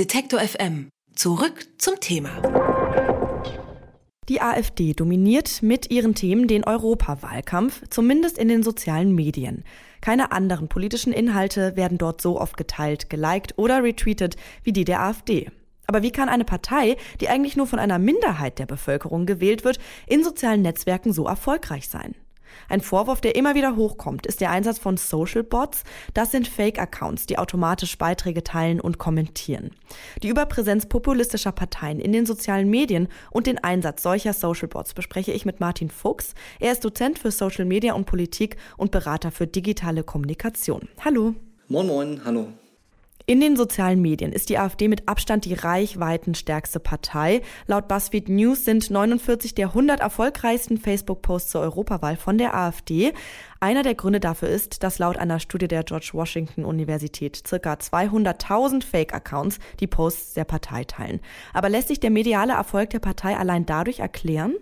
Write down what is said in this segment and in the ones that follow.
Detektor FM. Zurück zum Thema. Die AfD dominiert mit ihren Themen den Europawahlkampf, zumindest in den sozialen Medien. Keine anderen politischen Inhalte werden dort so oft geteilt, geliked oder retweetet wie die der AfD. Aber wie kann eine Partei, die eigentlich nur von einer Minderheit der Bevölkerung gewählt wird, in sozialen Netzwerken so erfolgreich sein? Ein Vorwurf, der immer wieder hochkommt, ist der Einsatz von Social Bots. Das sind Fake-Accounts, die automatisch Beiträge teilen und kommentieren. Die Überpräsenz populistischer Parteien in den sozialen Medien und den Einsatz solcher Social Bots bespreche ich mit Martin Fuchs. Er ist Dozent für Social Media und Politik und Berater für digitale Kommunikation. Hallo. Moin, moin, hallo. In den sozialen Medien ist die AfD mit Abstand die reichweitenstärkste Partei. Laut BuzzFeed News sind 49 der 100 erfolgreichsten Facebook-Posts zur Europawahl von der AfD. Einer der Gründe dafür ist, dass laut einer Studie der George Washington Universität circa 200.000 Fake-Accounts die Posts der Partei teilen. Aber lässt sich der mediale Erfolg der Partei allein dadurch erklären?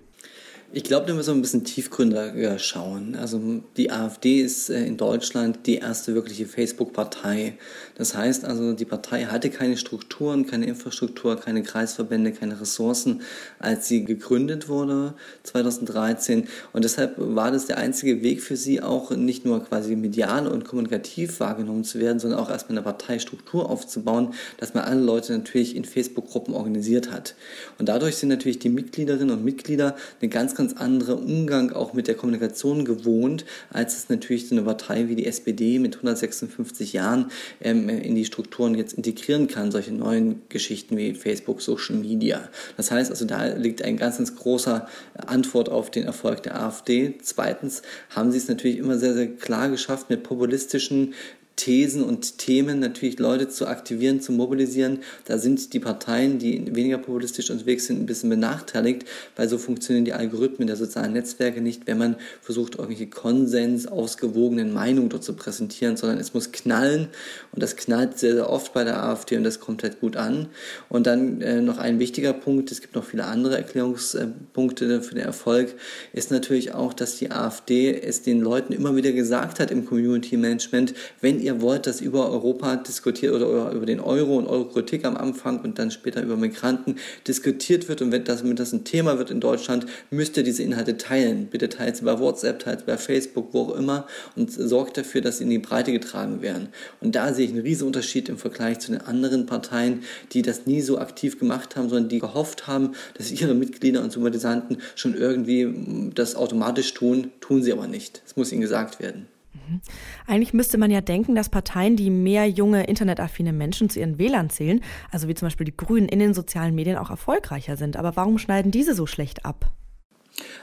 Ich glaube, da müssen wir ein bisschen tiefgründiger schauen. Also die AfD ist äh, in Deutschland die erste wirkliche Facebook-Partei. Das heißt also, die Partei hatte keine Strukturen, keine Infrastruktur, keine Kreisverbände, keine Ressourcen, als sie gegründet wurde 2013. Und deshalb war das der einzige Weg für sie auch nicht nur quasi medial und kommunikativ wahrgenommen zu werden, sondern auch erstmal eine Parteistruktur aufzubauen, dass man alle Leute natürlich in Facebook-Gruppen organisiert hat. Und dadurch sind natürlich die Mitgliederinnen und Mitglieder eine ganz ganz anderer Umgang auch mit der Kommunikation gewohnt, als es natürlich so eine Partei wie die SPD mit 156 Jahren ähm, in die Strukturen jetzt integrieren kann, solche neuen Geschichten wie Facebook, Social Media. Das heißt also, da liegt ein ganz, ganz großer Antwort auf den Erfolg der AfD. Zweitens haben sie es natürlich immer sehr, sehr klar geschafft, mit populistischen Thesen und Themen natürlich Leute zu aktivieren, zu mobilisieren. Da sind die Parteien, die weniger populistisch unterwegs sind, ein bisschen benachteiligt, weil so funktionieren die Algorithmen der sozialen Netzwerke nicht, wenn man versucht, irgendwelche Konsens, ausgewogenen Meinungen dort zu präsentieren, sondern es muss knallen und das knallt sehr, sehr oft bei der AfD und das kommt halt gut an. Und dann äh, noch ein wichtiger Punkt, es gibt noch viele andere Erklärungspunkte für den Erfolg, ist natürlich auch, dass die AfD es den Leuten immer wieder gesagt hat im Community Management, wenn ihr ihr wollt, dass über Europa diskutiert oder über den Euro und Eurokritik am Anfang und dann später über Migranten diskutiert wird und wenn das, wenn das ein Thema wird in Deutschland, müsst ihr diese Inhalte teilen. Bitte teilt sie bei WhatsApp, teilt sie bei Facebook, wo auch immer und sorgt dafür, dass sie in die Breite getragen werden. Und da sehe ich einen riesen Unterschied im Vergleich zu den anderen Parteien, die das nie so aktiv gemacht haben, sondern die gehofft haben, dass ihre Mitglieder und Sympathisanten schon irgendwie das automatisch tun, tun sie aber nicht. Es muss ihnen gesagt werden. Mhm. Eigentlich müsste man ja denken, dass Parteien, die mehr junge, internetaffine Menschen zu ihren Wählern zählen, also wie zum Beispiel die Grünen in den sozialen Medien, auch erfolgreicher sind. Aber warum schneiden diese so schlecht ab?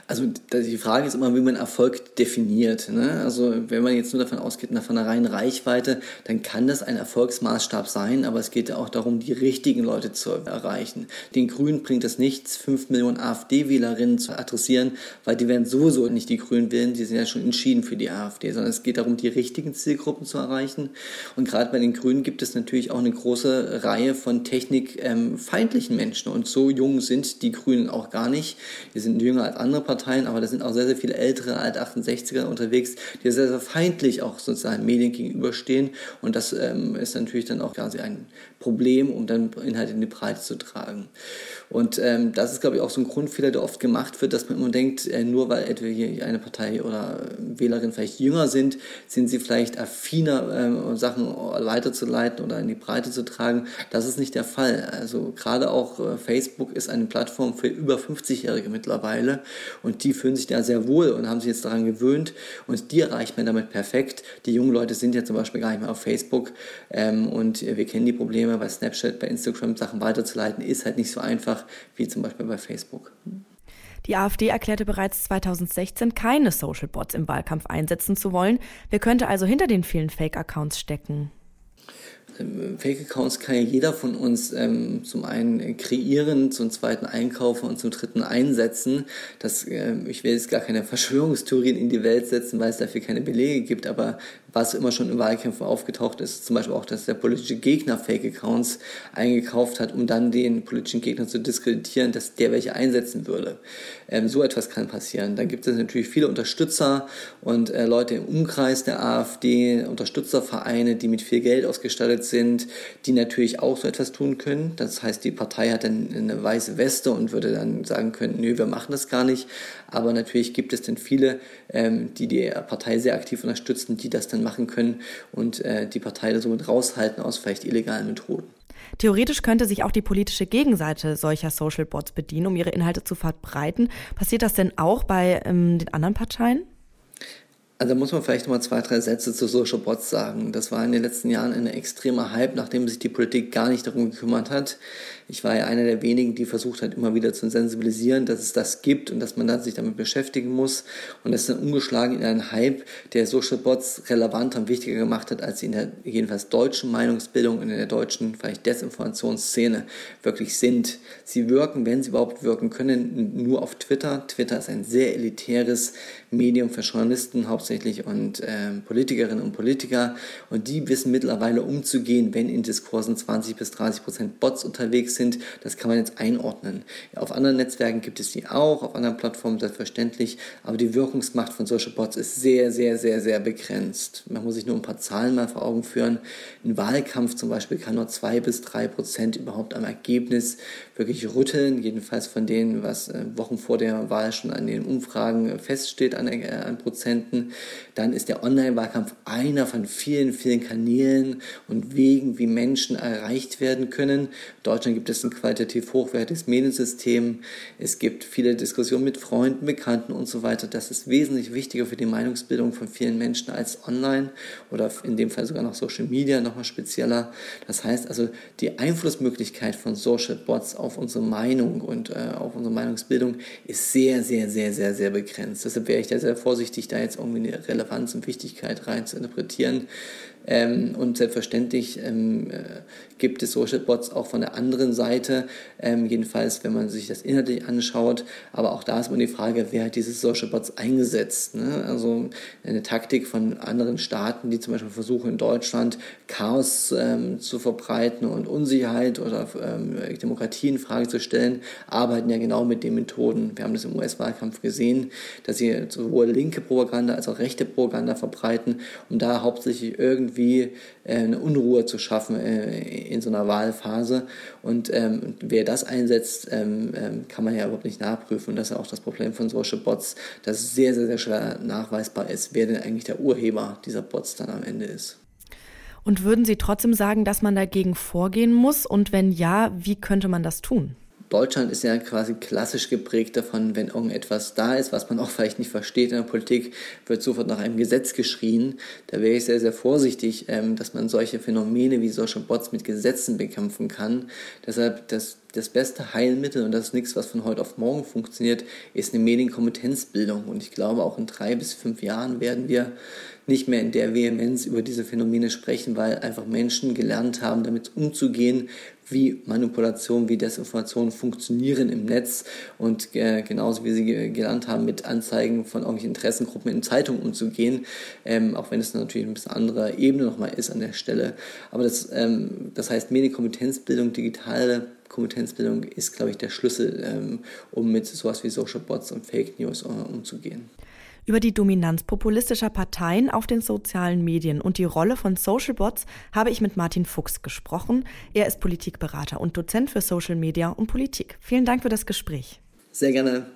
Also die Frage ist immer, wie man Erfolg definiert. Ne? Also wenn man jetzt nur davon ausgeht, von einer reinen Reichweite, dann kann das ein Erfolgsmaßstab sein, aber es geht ja auch darum, die richtigen Leute zu erreichen. Den Grünen bringt es nichts, fünf Millionen AfD-Wählerinnen zu adressieren, weil die werden sowieso nicht die Grünen wählen, die sind ja schon entschieden für die AfD, sondern es geht darum, die richtigen Zielgruppen zu erreichen. Und gerade bei den Grünen gibt es natürlich auch eine große Reihe von technikfeindlichen Menschen und so jung sind die Grünen auch gar nicht. Die sind jünger als andere Parteien, aber da sind auch sehr, sehr viele ältere Alt-68er unterwegs, die sehr, sehr feindlich auch sozialen Medien gegenüberstehen. Und das ähm, ist natürlich dann auch quasi ein Problem, um dann Inhalte in die Breite zu tragen. Und ähm, das ist, glaube ich, auch so ein Grundfehler, der oft gemacht wird, dass man immer denkt, äh, nur weil etwa hier eine Partei oder Wählerin vielleicht jünger sind, sind sie vielleicht affiner, ähm, Sachen weiterzuleiten oder in die Breite zu tragen. Das ist nicht der Fall. Also gerade auch äh, Facebook ist eine Plattform für über 50-Jährige mittlerweile und die fühlen sich da sehr wohl und haben sich jetzt daran gewöhnt und die erreicht man damit perfekt. Die jungen Leute sind ja zum Beispiel gar nicht mehr auf Facebook ähm, und wir kennen die Probleme bei Snapchat, bei Instagram Sachen weiterzuleiten, ist halt nicht so einfach wie zum Beispiel bei Facebook. Die AfD erklärte bereits 2016, keine Social Bots im Wahlkampf einsetzen zu wollen. Wer könnte also hinter den vielen Fake-Accounts stecken? Fake-Accounts kann ja jeder von uns ähm, zum einen kreieren, zum zweiten einkaufen und zum dritten einsetzen. Das, äh, ich will jetzt gar keine Verschwörungstheorien in die Welt setzen, weil es dafür keine Belege gibt, aber was immer schon in Wahlkämpfen aufgetaucht ist, zum Beispiel auch, dass der politische Gegner Fake-Accounts eingekauft hat, um dann den politischen Gegner zu diskreditieren, dass der welche einsetzen würde. Ähm, so etwas kann passieren. Dann gibt es natürlich viele Unterstützer und äh, Leute im Umkreis der AfD, Unterstützervereine, die mit viel Geld ausgestattet sind, die natürlich auch so etwas tun können. Das heißt, die Partei hat dann eine weiße Weste und würde dann sagen können, nö, wir machen das gar nicht. Aber natürlich gibt es dann viele, ähm, die die Partei sehr aktiv unterstützen, die das dann machen können und äh, die Partei somit raushalten aus vielleicht illegalen Methoden. Theoretisch könnte sich auch die politische Gegenseite solcher Social Bots bedienen, um ihre Inhalte zu verbreiten. Passiert das denn auch bei ähm, den anderen Parteien? Also muss man vielleicht nochmal zwei, drei Sätze zu Social Bots sagen. Das war in den letzten Jahren ein extremer Hype, nachdem sich die Politik gar nicht darum gekümmert hat. Ich war ja einer der wenigen, die versucht hat, immer wieder zu sensibilisieren, dass es das gibt und dass man dann sich damit beschäftigen muss. Und das ist dann umgeschlagen in einen Hype, der Social Bots relevanter und wichtiger gemacht hat, als sie in der jedenfalls deutschen Meinungsbildung und in der deutschen vielleicht Desinformationsszene wirklich sind. Sie wirken, wenn sie überhaupt wirken können, nur auf Twitter. Twitter ist ein sehr elitäres Medium für Journalisten, hauptsächlich hauptsächlich und äh, Politikerinnen und Politiker und die wissen mittlerweile umzugehen, wenn in Diskursen 20 bis 30 Prozent Bots unterwegs sind. Das kann man jetzt einordnen. Auf anderen Netzwerken gibt es die auch, auf anderen Plattformen selbstverständlich, aber die Wirkungsmacht von solchen Bots ist sehr, sehr, sehr, sehr begrenzt. Man muss sich nur ein paar Zahlen mal vor Augen führen. Ein Wahlkampf zum Beispiel kann nur 2 bis 3 Prozent überhaupt am Ergebnis wirklich rütteln, jedenfalls von denen, was äh, Wochen vor der Wahl schon an den Umfragen feststeht an, äh, an Prozenten dann ist der Online-Wahlkampf einer von vielen, vielen Kanälen und Wegen, wie Menschen erreicht werden können. In Deutschland gibt es ein qualitativ hochwertiges Mediensystem. Es gibt viele Diskussionen mit Freunden, Bekannten und so weiter. Das ist wesentlich wichtiger für die Meinungsbildung von vielen Menschen als online oder in dem Fall sogar noch Social Media nochmal spezieller. Das heißt also, die Einflussmöglichkeit von Social Bots auf unsere Meinung und äh, auf unsere Meinungsbildung ist sehr, sehr, sehr, sehr, sehr begrenzt. Deshalb wäre ich da sehr vorsichtig, da jetzt irgendwie Relevanz und Wichtigkeit rein zu interpretieren. Ähm, und selbstverständlich ähm, äh, gibt es Social Bots auch von der anderen Seite, ähm, jedenfalls wenn man sich das inhaltlich anschaut. Aber auch da ist immer die Frage, wer hat diese Social Bots eingesetzt? Ne? Also eine Taktik von anderen Staaten, die zum Beispiel versuchen in Deutschland Chaos ähm, zu verbreiten und Unsicherheit oder ähm, Demokratie in Frage zu stellen, arbeiten ja genau mit den Methoden. Wir haben das im US-Wahlkampf gesehen, dass sie sowohl linke Propaganda als auch rechte Propaganda verbreiten, um da hauptsächlich irgendwie irgendwie äh, eine Unruhe zu schaffen äh, in so einer Wahlphase. Und ähm, wer das einsetzt, ähm, ähm, kann man ja überhaupt nicht nachprüfen. Und das ist auch das Problem von solchen Bots, dass es sehr, sehr, sehr schwer nachweisbar ist, wer denn eigentlich der Urheber dieser Bots dann am Ende ist. Und würden Sie trotzdem sagen, dass man dagegen vorgehen muss? Und wenn ja, wie könnte man das tun? Deutschland ist ja quasi klassisch geprägt davon, wenn irgendetwas da ist, was man auch vielleicht nicht versteht in der Politik, wird sofort nach einem Gesetz geschrien. Da wäre ich sehr, sehr vorsichtig, ähm, dass man solche Phänomene wie solche Bots mit Gesetzen bekämpfen kann. Deshalb das, das beste Heilmittel, und das ist nichts, was von heute auf morgen funktioniert, ist eine Medienkompetenzbildung. Und ich glaube, auch in drei bis fünf Jahren werden wir nicht mehr in der Vehemenz über diese Phänomene sprechen, weil einfach Menschen gelernt haben, damit umzugehen, wie Manipulation, wie Desinformation funktionieren im Netz und äh, genauso wie sie gelernt haben, mit Anzeigen von irgendwelchen Interessengruppen in Zeitungen umzugehen, ähm, auch wenn es natürlich ein bisschen andere Ebene nochmal ist an der Stelle. Aber das, ähm, das heißt, Medienkompetenzbildung, digitale Kompetenzbildung ist, glaube ich, der Schlüssel, ähm, um mit sowas wie Social Bots und Fake News äh, umzugehen über die Dominanz populistischer Parteien auf den sozialen Medien und die Rolle von Social Bots habe ich mit Martin Fuchs gesprochen. Er ist Politikberater und Dozent für Social Media und Politik. Vielen Dank für das Gespräch. Sehr gerne.